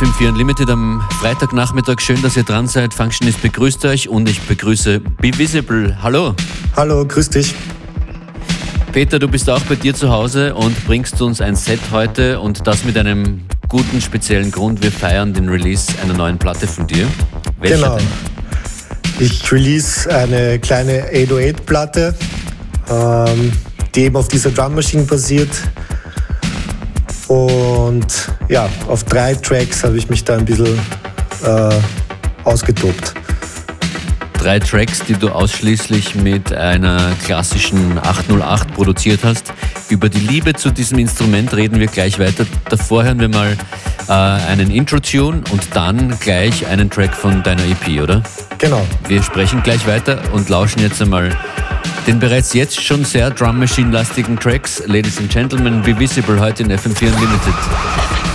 FM4 Unlimited am Freitagnachmittag. Schön, dass ihr dran seid. Functionist begrüßt euch und ich begrüße Be Visible. Hallo. Hallo, grüß dich. Peter, du bist auch bei dir zu Hause und bringst uns ein Set heute und das mit einem guten speziellen Grund. Wir feiern den Release einer neuen Platte von dir. Welche genau. Denn? Ich release eine kleine 808-Platte, ähm, die eben auf dieser Drum Machine basiert und ja, auf drei Tracks habe ich mich da ein bisschen äh, ausgetobt. Drei Tracks, die du ausschließlich mit einer klassischen 808 produziert hast. Über die Liebe zu diesem Instrument reden wir gleich weiter. Davor hören wir mal äh, einen Intro-Tune und dann gleich einen Track von deiner EP, oder? Genau. Wir sprechen gleich weiter und lauschen jetzt einmal den bereits jetzt schon sehr Drum Machine-lastigen Tracks. Ladies and Gentlemen, Be Visible heute in FM4 Unlimited.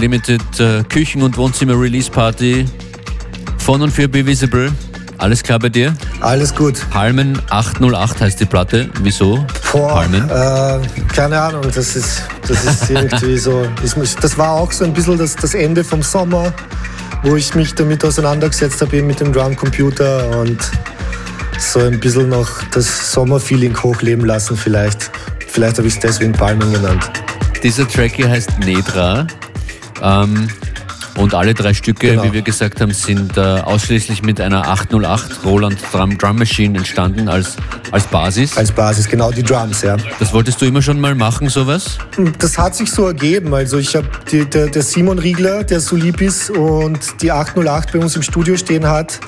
Unlimited äh, Küchen- und Wohnzimmer-Release-Party von und für Be Visible. Alles klar bei dir? Alles gut. Palmen 808 heißt die Platte. Wieso? Boah, Palmen? Äh, keine Ahnung, das ist, das ist irgendwie so. Das war auch so ein bisschen das, das Ende vom Sommer, wo ich mich damit auseinandergesetzt habe, eben mit dem Drumcomputer und so ein bisschen noch das Sommerfeeling hochleben lassen vielleicht. Vielleicht habe ich es deswegen Palmen genannt. Dieser Track hier heißt Nedra. Ähm, Und alle drei Stücke, genau. wie wir gesagt haben, sind äh, ausschließlich mit einer 808 Roland Drum, Drum Machine entstanden als, als Basis. Als Basis, genau, die Drums, ja. Das wolltest du immer schon mal machen, sowas? Das hat sich so ergeben. Also ich habe der, der Simon Riegler, der Solipis und die 808 bei uns im Studio stehen hat.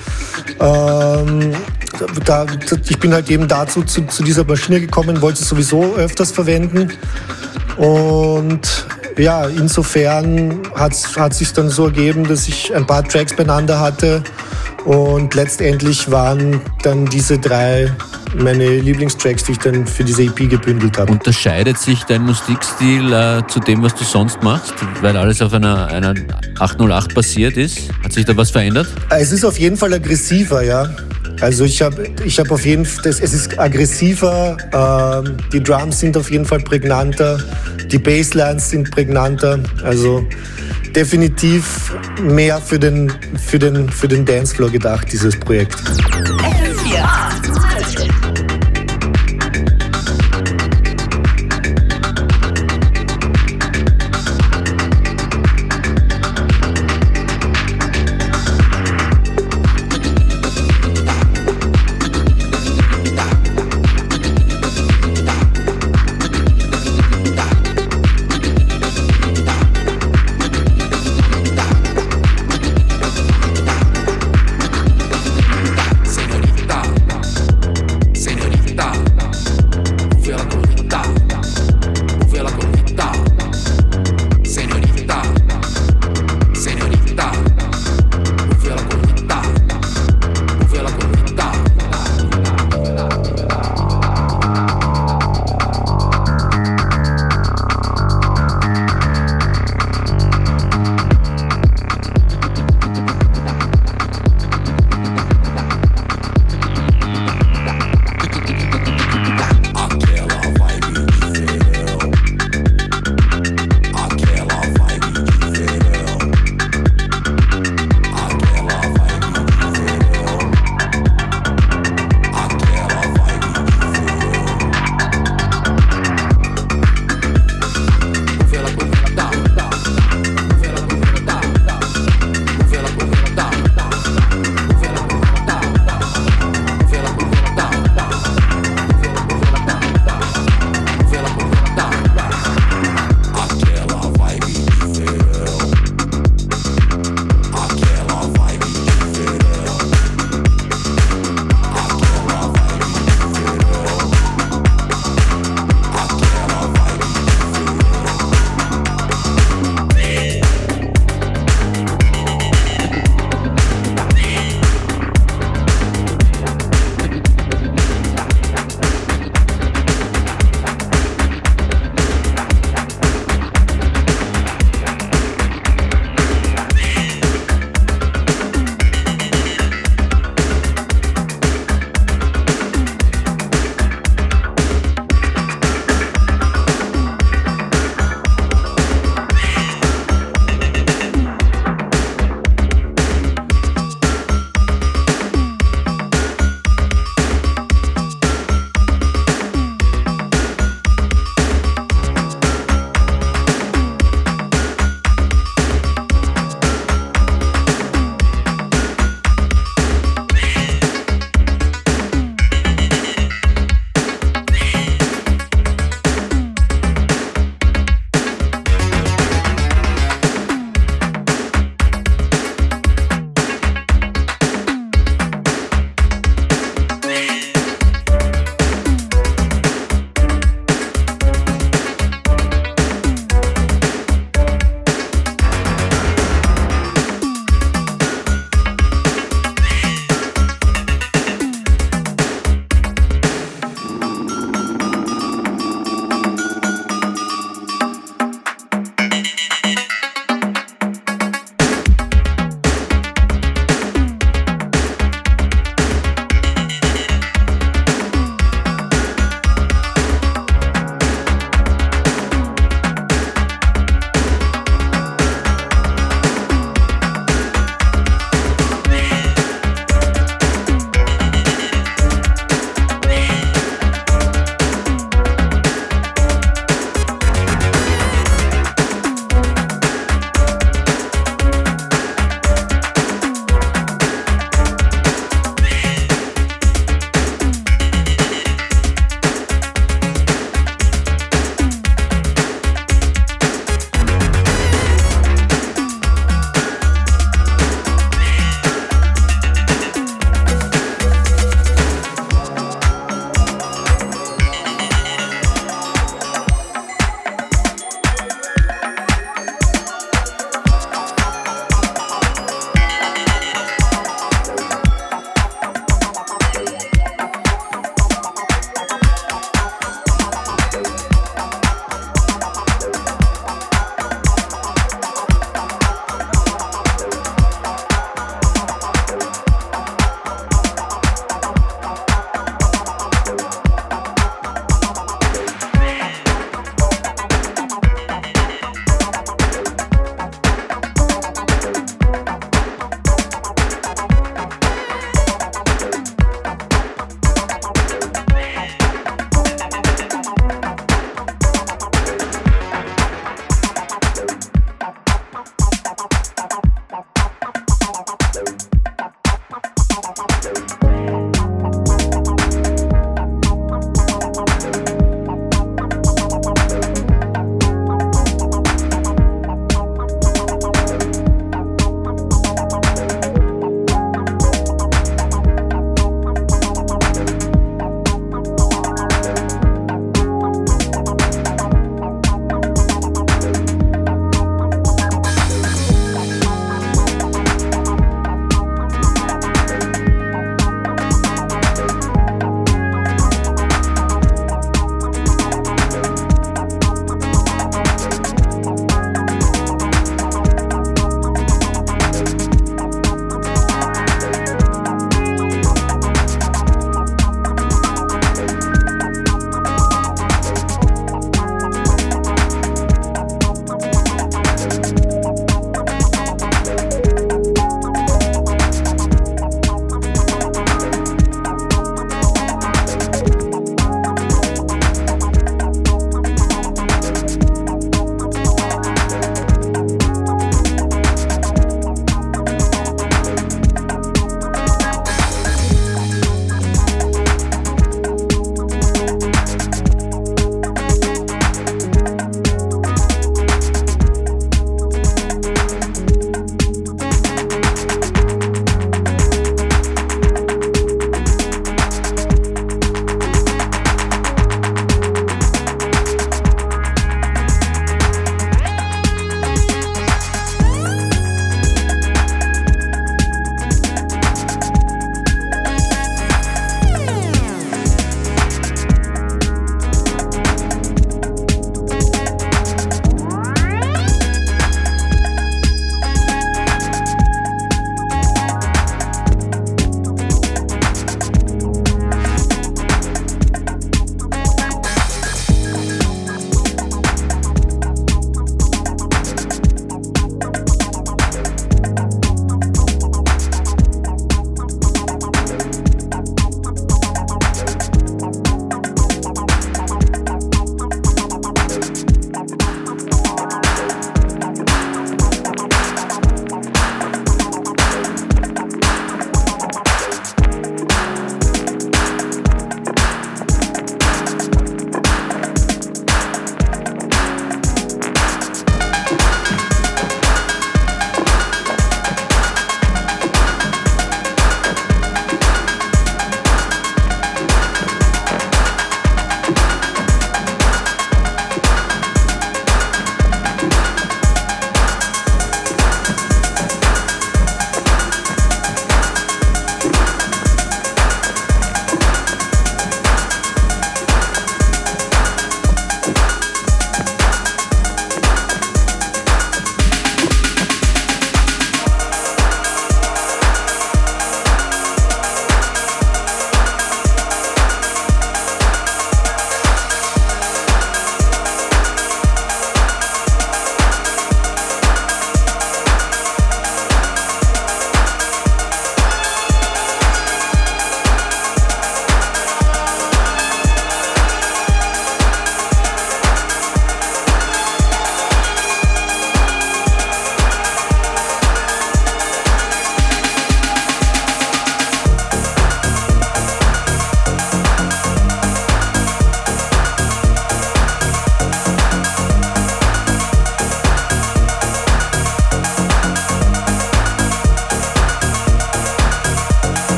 Ähm, da, ich bin halt eben dazu zu, zu dieser Maschine gekommen, wollte sie sowieso öfters verwenden. Und ja, insofern hat es sich dann so ergeben, dass ich ein paar Tracks beieinander hatte und letztendlich waren dann diese drei meine Lieblingstracks, die ich dann für diese EP gebündelt habe. Unterscheidet sich dein Musikstil äh, zu dem, was du sonst machst, weil alles auf einer, einer 808 basiert ist? Hat sich da was verändert? Es ist auf jeden Fall aggressiver, ja. Also ich habe ich hab auf jeden Fall, es ist aggressiver, äh, die Drums sind auf jeden Fall prägnanter, die Basslines sind prägnanter. Also definitiv mehr für den, für den, für den Dancefloor gedacht, dieses Projekt.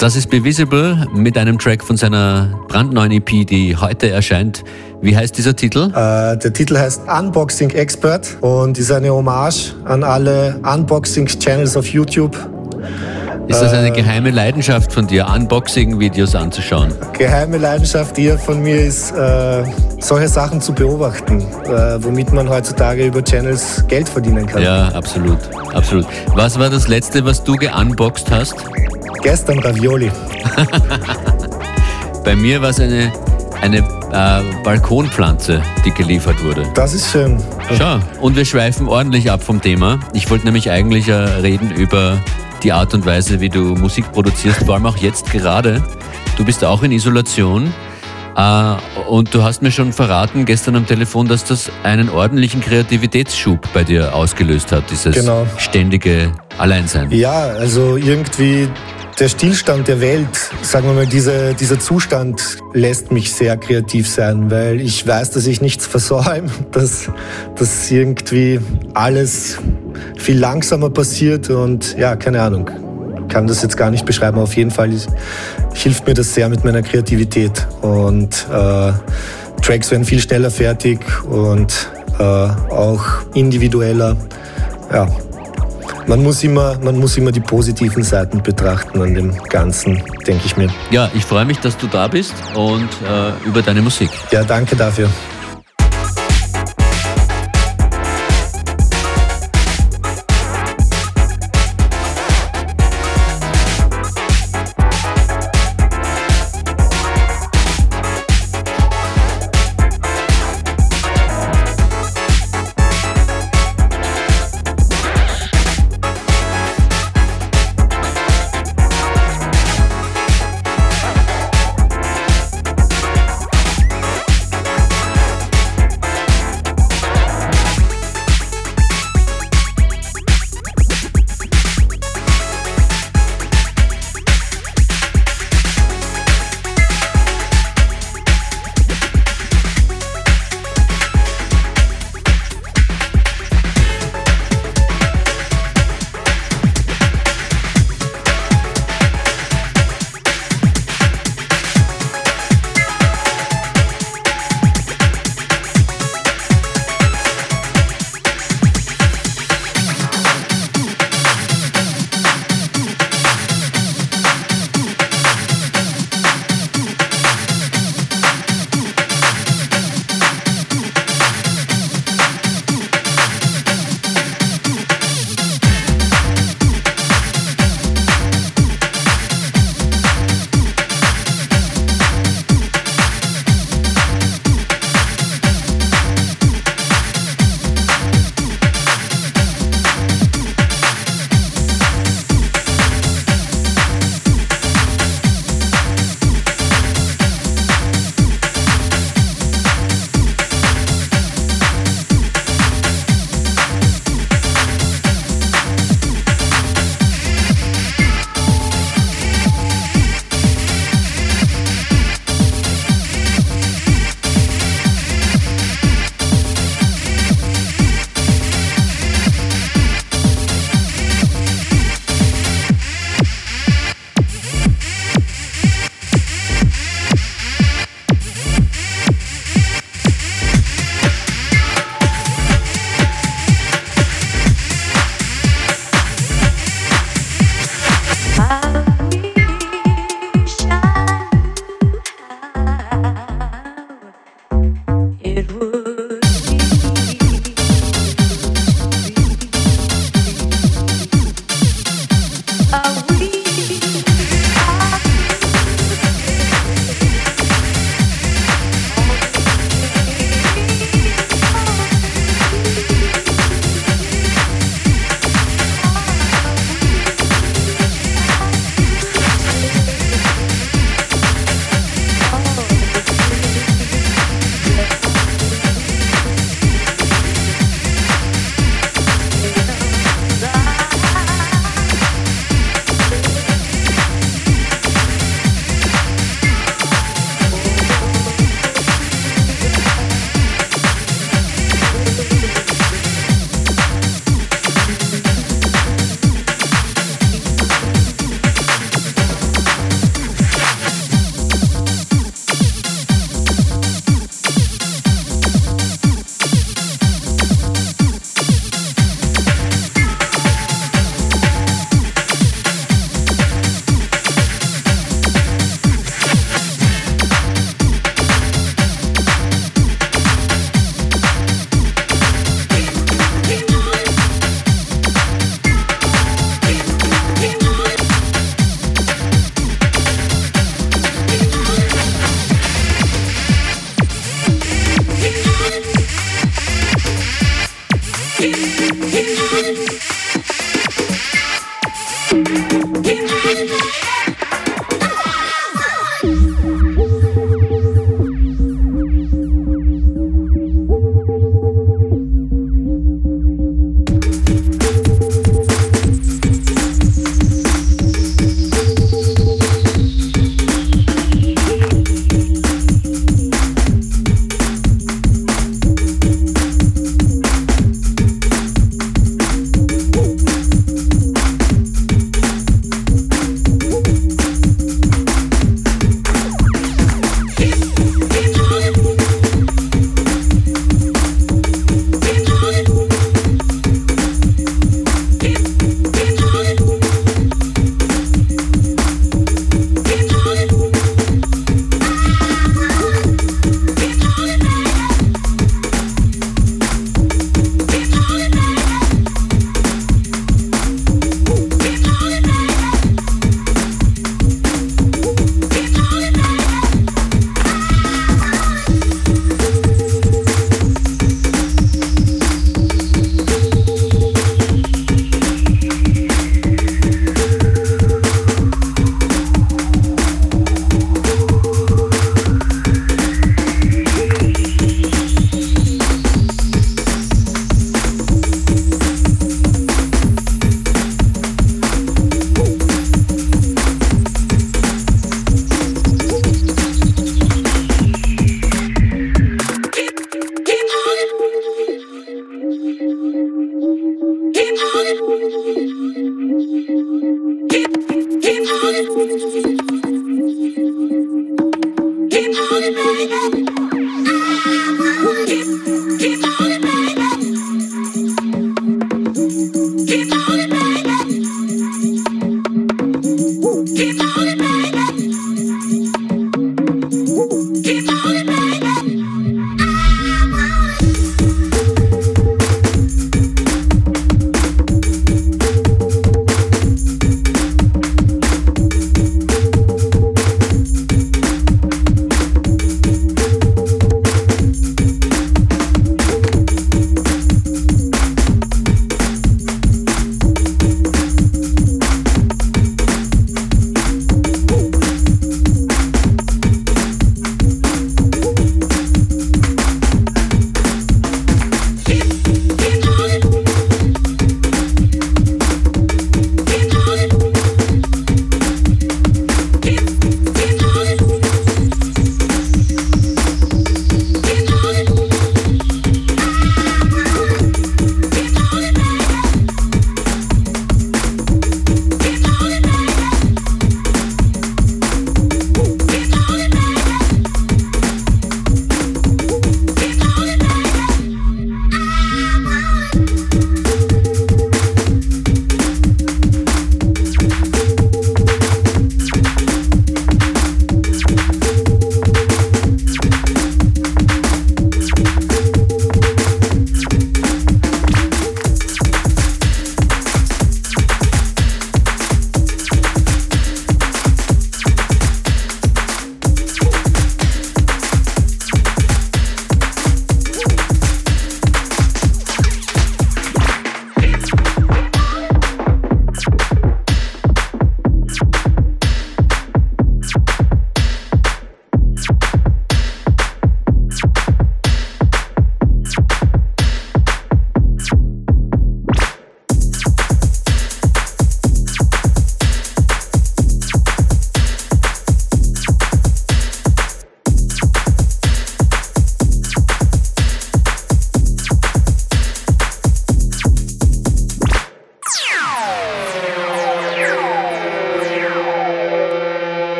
Das ist Bevisible mit einem Track von seiner brandneuen EP, die heute erscheint. Wie heißt dieser Titel? Äh, der Titel heißt Unboxing Expert und ist eine Hommage an alle Unboxing-Channels auf YouTube. Ist das eine äh, geheime Leidenschaft von dir, Unboxing-Videos anzuschauen? Geheime Leidenschaft hier von mir ist, äh, solche Sachen zu beobachten, äh, womit man heutzutage über Channels Geld verdienen kann. Ja, absolut, absolut. Was war das letzte, was du geunboxed hast? Gestern Ravioli. Bei mir war es eine, eine äh, Balkonpflanze, die geliefert wurde. Das ist schön. Schau, und wir schweifen ordentlich ab vom Thema. Ich wollte nämlich eigentlich äh, reden über die Art und Weise, wie du Musik produzierst, vor allem auch jetzt gerade. Du bist auch in Isolation. Uh, und du hast mir schon verraten gestern am Telefon, dass das einen ordentlichen Kreativitätsschub bei dir ausgelöst hat, dieses genau. ständige Alleinsein. Ja, also irgendwie der Stillstand der Welt, sagen wir mal, diese, dieser Zustand lässt mich sehr kreativ sein, weil ich weiß, dass ich nichts versäume, dass, dass irgendwie alles viel langsamer passiert und ja, keine Ahnung, kann das jetzt gar nicht beschreiben. Auf jeden Fall hilft mir das sehr mit meiner Kreativität und äh, Tracks werden viel schneller fertig und äh, auch individueller. Ja, man muss immer, man muss immer die positiven Seiten betrachten an dem Ganzen, denke ich mir. Ja, ich freue mich, dass du da bist und äh, über deine Musik. Ja, danke dafür.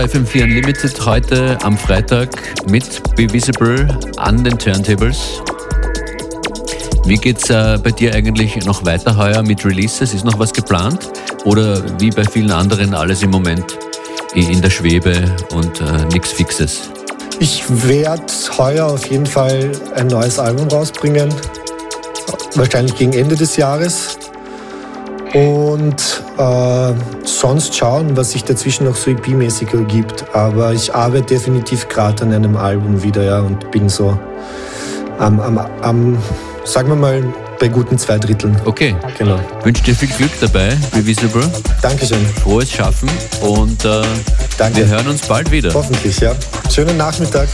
War FM4 Unlimited heute am Freitag mit Be Visible an den Turntables. Wie geht's äh, bei dir eigentlich noch weiter heuer mit Releases? Ist noch was geplant? Oder wie bei vielen anderen alles im Moment in der Schwebe und äh, nichts Fixes? Ich werde heuer auf jeden Fall ein neues Album rausbringen. Wahrscheinlich gegen Ende des Jahres. Und äh, sonst schauen, was sich dazwischen noch so EP-mäßig ergibt. Aber ich arbeite definitiv gerade an einem Album wieder ja, und bin so am, am, am, sagen wir mal, bei guten zwei Dritteln. Okay. Genau. Wünsche dir viel Glück dabei, Be Visible. Dankeschön. Frohes Schaffen und äh, wir hören uns bald wieder. Hoffentlich, ja. Schönen Nachmittag.